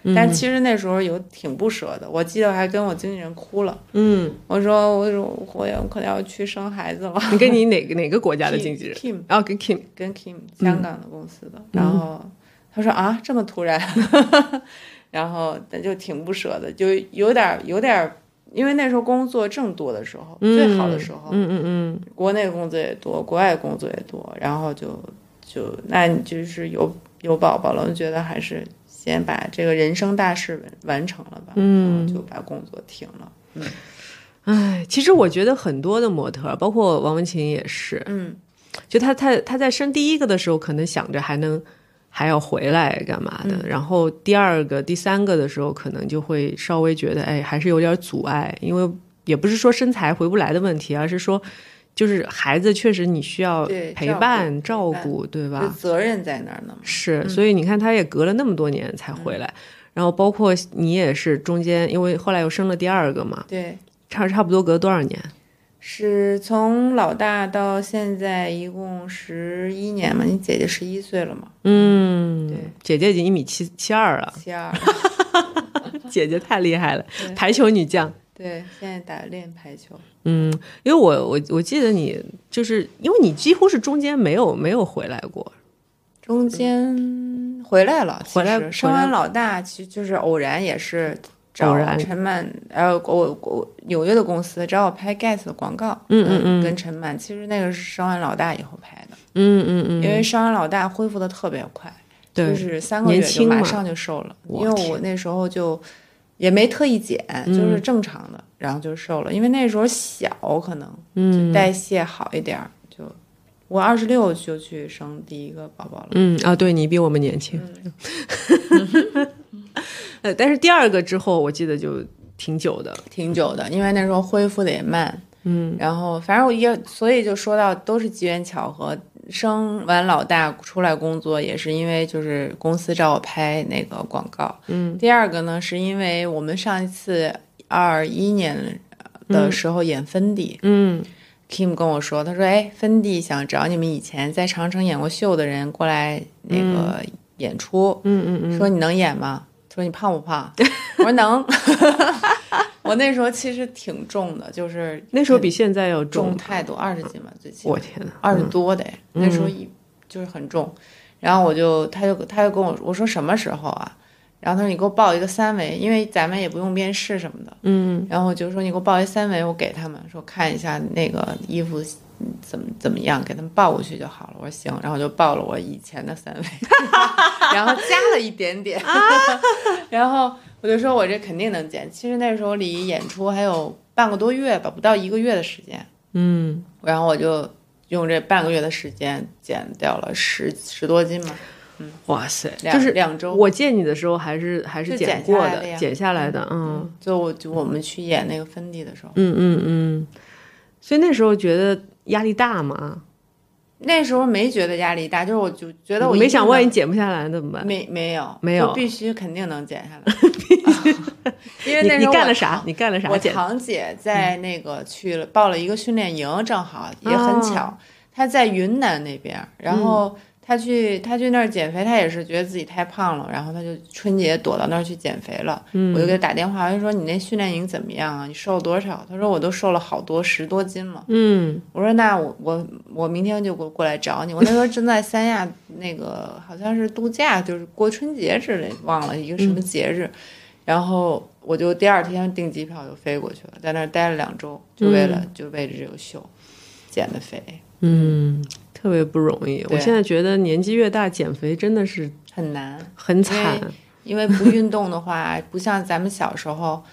嗯。但其实那时候有挺不舍的，我记得我还跟我经纪人哭了，嗯，我说我说我有可能要去生孩子了。你跟你 <laughs> 哪个哪个国家的经纪人？Kim。然后跟 Kim，跟 Kim 香港的公司的，嗯。然后他说啊这么突然，<laughs> 然后他就挺不舍的，就有点有点，因为那时候工作正多的时候，最好的时候，嗯嗯嗯，国内工作也多，国外工作也多，然后就就那你就是有有宝宝了，我觉得还是先把这个人生大事完完成了吧，嗯。就把工作停了，嗯。哎，其实我觉得很多的模特，包括王文琴也是，嗯，就她她她在生第一个的时候，可能想着还能还要回来干嘛的，然后第二个、第三个的时候，可能就会稍微觉得，哎，还是有点阻碍，因为也不是说身材回不来的问题，而是说，就是孩子确实你需要陪伴、照顾，对吧？责任在那儿呢嘛，是，所以你看，他也隔了那么多年才回来，然后包括你也是中间，因为后来又生了第二个嘛，对。差差不多隔多少年？是从老大到现在一共十一年嘛？你姐姐十一岁了嘛？嗯，对，姐姐已经一米七七二了，七 <laughs> 二，姐姐太厉害了，排球女将。对对，现在打练排球。嗯，因为我我我记得你就是因为你几乎是中间没有没有回来过，中间回来了，回来生完老大，其实就是偶然也是找陈曼，呃，我我纽约的公司找我拍 Guess 的广告，嗯嗯嗯。跟陈曼，其实那个是生完老大以后拍的，嗯嗯嗯，因为生完老大恢复的特别快，就是三个月就马上就瘦了，因为我那时候就也没特意减，就是嗯正常的，然后就瘦了，因为那时候小，可能嗯。代谢好一点儿，就我二十六就去生第一个宝宝了。嗯啊，对你比我们年轻，<laughs> 呃，但是第二个之后我记得就挺久的，挺久的，因为那时候恢复的也慢，嗯。然后反正我也所以就说到都是机缘巧合，生完老大出来工作也是因为就是公司找我拍那个广告，嗯，第二个呢是因为我们上一次二一年的时候演芬迪、嗯。Kim 跟我说，他说哎，芬迪想找你们以前在长城演过秀的人过来那个演出，嗯嗯嗯，说你能演吗？说你胖不胖？我说能。<laughs> 我那时候其实挺重的，就是那时候比现在要重，重太多，二十斤吧，最起码我天呐，二十多得，那时候一就是很重。然后我就，他就他就跟我说，我说什么时候啊？然后他说你给我报一个三围，因为咱们也不用面试什么的。嗯然后我就说你给我报一三围，我给他们说看一下那个衣服嗯怎么怎么样，给他们报过去就好了。我说行，然后我就报了我以前的三围，<laughs> 然后加了一点点，<laughs> 然后我就说我这肯定能减。其实那时候离演出还有半个多月吧，不到一个月的时间。嗯，然后我就用这半个月的时间减掉了十十多斤嘛，哇塞，两就是两周。我见你的时候还是还是就减过的，减下来的嗯就我就我们去演那个芬迪的时候，嗯嗯嗯，所以那时候觉得压力大吗，那时候没觉得压力大，就是我就觉得我没想万一一减不下来怎么办？没没有没有必须肯定能减下来，<laughs> 因为那时候我干了啥？你干了啥我？堂姐在那个去了报了一个训练营，正好也很巧，哦她在云南那边，然后她去他去那儿减肥，他也是觉得自己太胖了，然后他就春节躲到那儿去减肥了。嗯我就给他打电话，我就说你那训练营怎么样啊？你瘦了多少？他说我都瘦了好多，十多斤了。嗯我说那我我我明天就过过来找你。我那时候正在三亚那个好像是度假，就是过春节之类，忘了一个什么节日。然后我就第二天订机票就飞过去了，在那儿待了两周，就为了、就为了这个秀减的肥，嗯，特别不容易。我现在觉得年纪越大，减肥真的是很难。很惨。因为不运动的话，<laughs> 不像咱们小时候，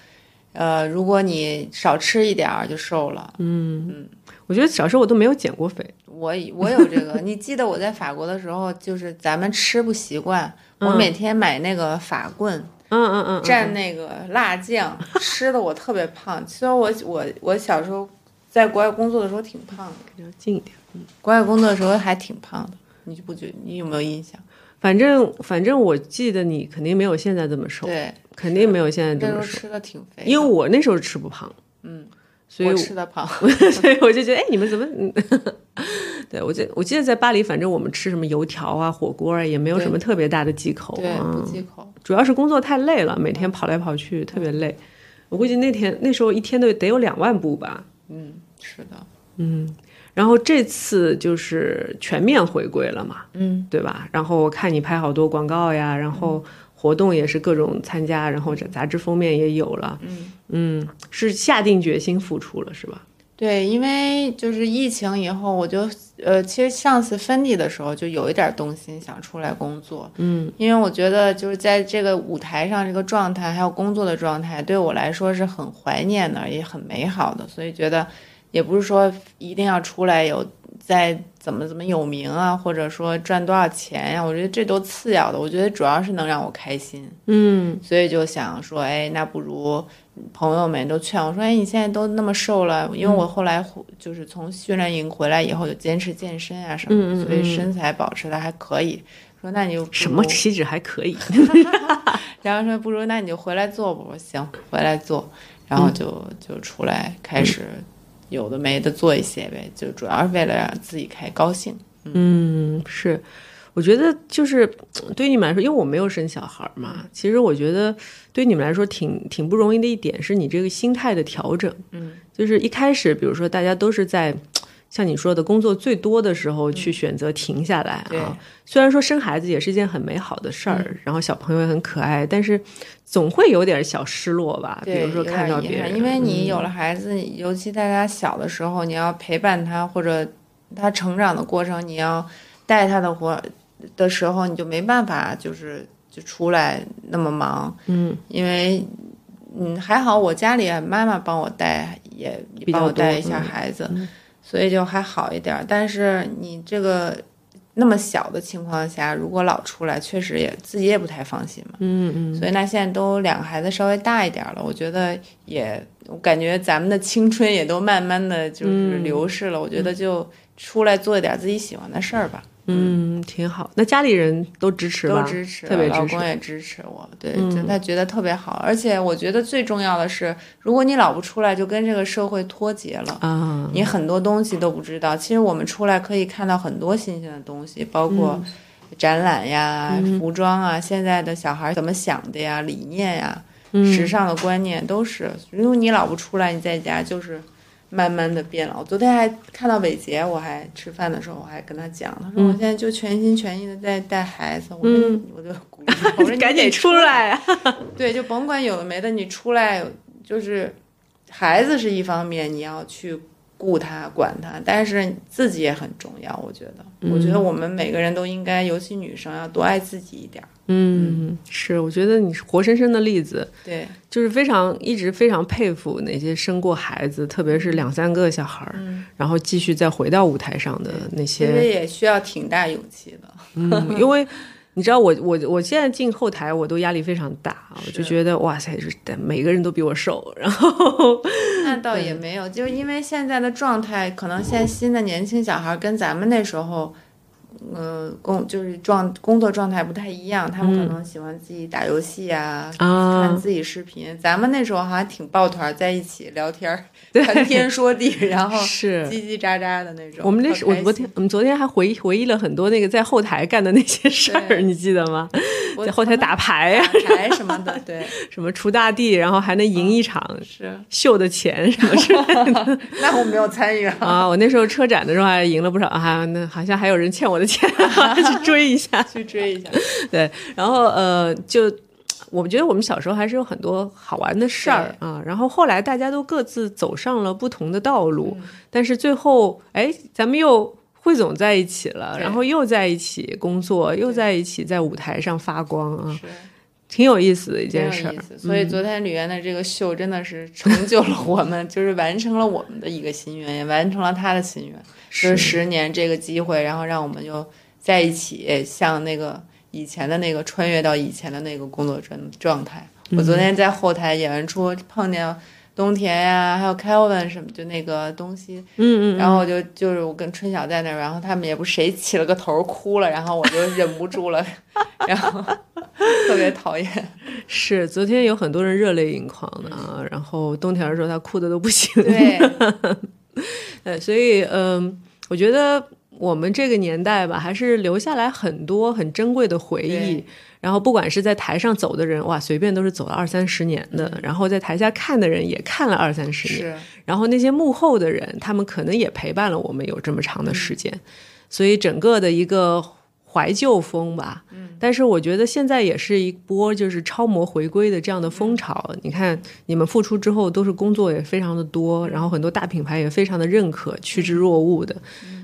呃，如果你少吃一点儿就瘦了。嗯嗯我觉得小时候我都没有减过肥。我我有这个，<laughs> 你记得我在法国的时候，就是咱们吃不习惯，我嗯每天买那个法棍。嗯嗯嗯，蘸那个辣酱，<laughs> 吃的我特别胖。其实我我我小时候在国外工作的时候挺胖的，比较近一点。国外工作的时候还挺胖的。你就不觉你有没有印象？反正反正我记得你肯定没有现在这么瘦，对，肯定没有现在这么瘦。时候吃的挺肥的，因为我那时候吃不胖，嗯，所以我吃的胖。<laughs> 所以我就觉得，哎，你们怎么？嗯 <laughs> 对我记我记得在巴黎，反正我们吃什么油条啊、火锅啊，也没有什么特别大的忌口。对，不嗯忌口。主要是工作太累了，每天跑来跑去，特别累。我估计那天那时候一天都得有两万步吧。嗯，是的，然后这次就是全面回归了嘛，嗯，对吧？然后我看你拍好多广告呀，然后活动也是各种参加，然后这杂志封面也有了，嗯是下定决心付出了是吧？对，因为就是疫情以后，我就呃，其实上次芬迪的时候就有一点动心，想出来工作。嗯，因为我觉得就是在这个舞台上这个状态，还有工作的状态，对我来说是很怀念的，也很美好的，所以觉得也不是说一定要出来有在怎么怎么有名啊，或者说赚多少钱呀、我觉得这都次要的，我觉得主要是能让我开心。嗯所以就想说，哎，那不如朋友们都劝我说，哎，你现在都那么瘦了，因为我后来就是从训练营回来以后就坚持健身啊什么的，所以身材保持的还可以。说那你就什么如气质还可以，<laughs> 然后说不如那你就回来做吧。我说行，回来做，然后就就出来开始有的没的做一些呗，就主要是为了让自己开高兴。嗯，是。我我觉得就是对于你们来说，因为我没有生小孩嘛，其实我觉得对你们来说挺挺不容易的一点是你这个心态的调整。嗯，就是一开始，比如说大家都是在像你说的工作最多的时候去选择停下来啊。虽然说生孩子也是一件很美好的事儿，然后小朋友也很可爱，但是总会有点小失落吧。比，如说看到别人，因为你有了孩子，尤其在他小的时候，你要陪伴他或者他成长的过程，你要带他的活的时候，你就没办法就是就出来那么忙，嗯，因为嗯还好我家里妈妈帮我带，也帮我带一下孩子，所以就还好一点儿。但是你这个那么小的情况下，如果老出来，确实也自己也不太放心嘛。嗯嗯，所以那现在都两个孩子稍微大一点儿了，我觉得也，我感觉咱们的青春也都慢慢的就是嗯流逝了。我觉得就出来做一点自己喜欢的事儿吧，嗯，挺好。那家里人都支持吧？都支持，特别支持老公。也支持我，对，嗯就他觉得特别好。而且我觉得最重要的是，如果你老不出来，就跟这个社会脱节了。啊，你很多东西都不知道。其实我们出来可以看到很多新鲜的东西，包括嗯展览呀、服装啊，现在的小孩怎么想的呀、理念呀、嗯时尚的观念都是。如果你老不出来，你在家就是慢慢的变了。我。昨天还看到伟杰，我还吃饭的时候我还跟他讲，他说我现在就全心全意的在带孩子，我说嗯我就 <laughs> 鼓励他，我说你赶紧出来啊！<laughs> 对，就甭管有的没的，你出来就是孩子是一方面，你要去顾他、管他，但是自己也很重要。我觉得，我觉得我们每个人都应该，尤其女生要多爱自己一点儿。嗯，是，我觉得你是活生生的例子，对，就是非常一直非常佩服那些生过孩子，特别是两三个小孩儿，然后继续再回到舞台上的那些其实，也需要挺大勇气的。嗯，因为。你知道我我我现在进后台，我都压力非常大，我就觉得哇塞，是每个人都比我瘦，然后那倒也没有，就是因为现在的状态，可能现在新的年轻小孩跟咱们那时候，呃，工就是状工作状态不太一样，他们可能喜欢自己打游戏啊，啊看自己视频。咱们那时候好像挺抱团在一起聊天儿，<laughs> 谈天说地，然后是叽叽喳喳的那种。我们那特开心时我昨天我们昨天还回忆回忆了很多那个在后台干的那些事儿，你记得吗？我在后台打牌呀、打牌什么的，对，<laughs> 什么锄大地，然后还能赢一场是。秀的钱什么之类的 <laughs> 那我没有参与啊。啊！我那时候车展的时候还赢了不少，啊，那好像还有人欠我的钱，<laughs> 去追一下。<laughs> 去追一下，<laughs> 对，然后呃，就我觉得我们小时候还是有很多好玩的事儿啊。然后后来大家都各自走上了不同的道路，但是最后哎，咱们又。汇总在一起了，然后又在一起工作，又在一起在舞台上发光啊，是挺有意思的一件事儿。所以昨天吕岩的这个秀真的是成就了我们，<laughs> 就是完成了我们的一个心愿，也完成了他的心愿。就是十年这个机会，然后让我们就在一起，像那个以前的那个穿越到以前的那个工作状状态。我昨天在后台演完出碰见东田呀、还有 Kelvin 什么，就那个东西，嗯嗯，然后我就就是我跟春晓在那儿，然后他们也不谁起了个头哭了，然后我就忍不住了，<laughs> 然后特别讨厌。是昨天有很多人热泪盈眶的啊，然后冬田的时候他哭的都不行。对，<laughs> 呃，所以嗯、我觉得我们这个年代吧，还是留下来很多很珍贵的回忆。然后不管是在台上走的人，哇，随便都是走了二三十年的；然后在台下看的人也看了二三十年。是然后那些幕后的人，他们可能也陪伴了我们有这么长的时间，所以整个的一个怀旧风吧。嗯，但是我觉得现在也是一波就是超模回归的这样的风潮。你看你们复出之后，都是工作也非常的多，然后很多大品牌也非常的认可，趋之若鹜的。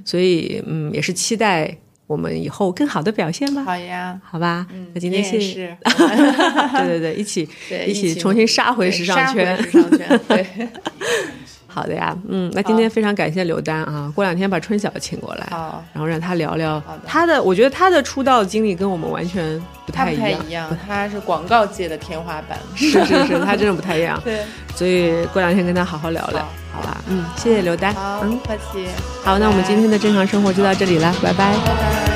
所以嗯，也是期待我们以后更好的表现吧。好呀。好吧，那今天谢谢，<laughs> 对对对，一起 <laughs> 对，一起起重新杀回时尚圈。对杀回时尚圈，对，<laughs> 好的呀，嗯，那今天非常感谢刘丹啊，过两天把春晓请过来，好，然后让他聊聊好的。他的，我觉得他的出道经历跟我们完全不太太一样，一样，他是广告界的天花板，是是是，他真的不太一样，对，所以过两天跟他好好聊聊，嗯，谢谢刘丹，好，嗯，客气，好，那我们今天的正常生活就到这里了，拜拜。拜拜。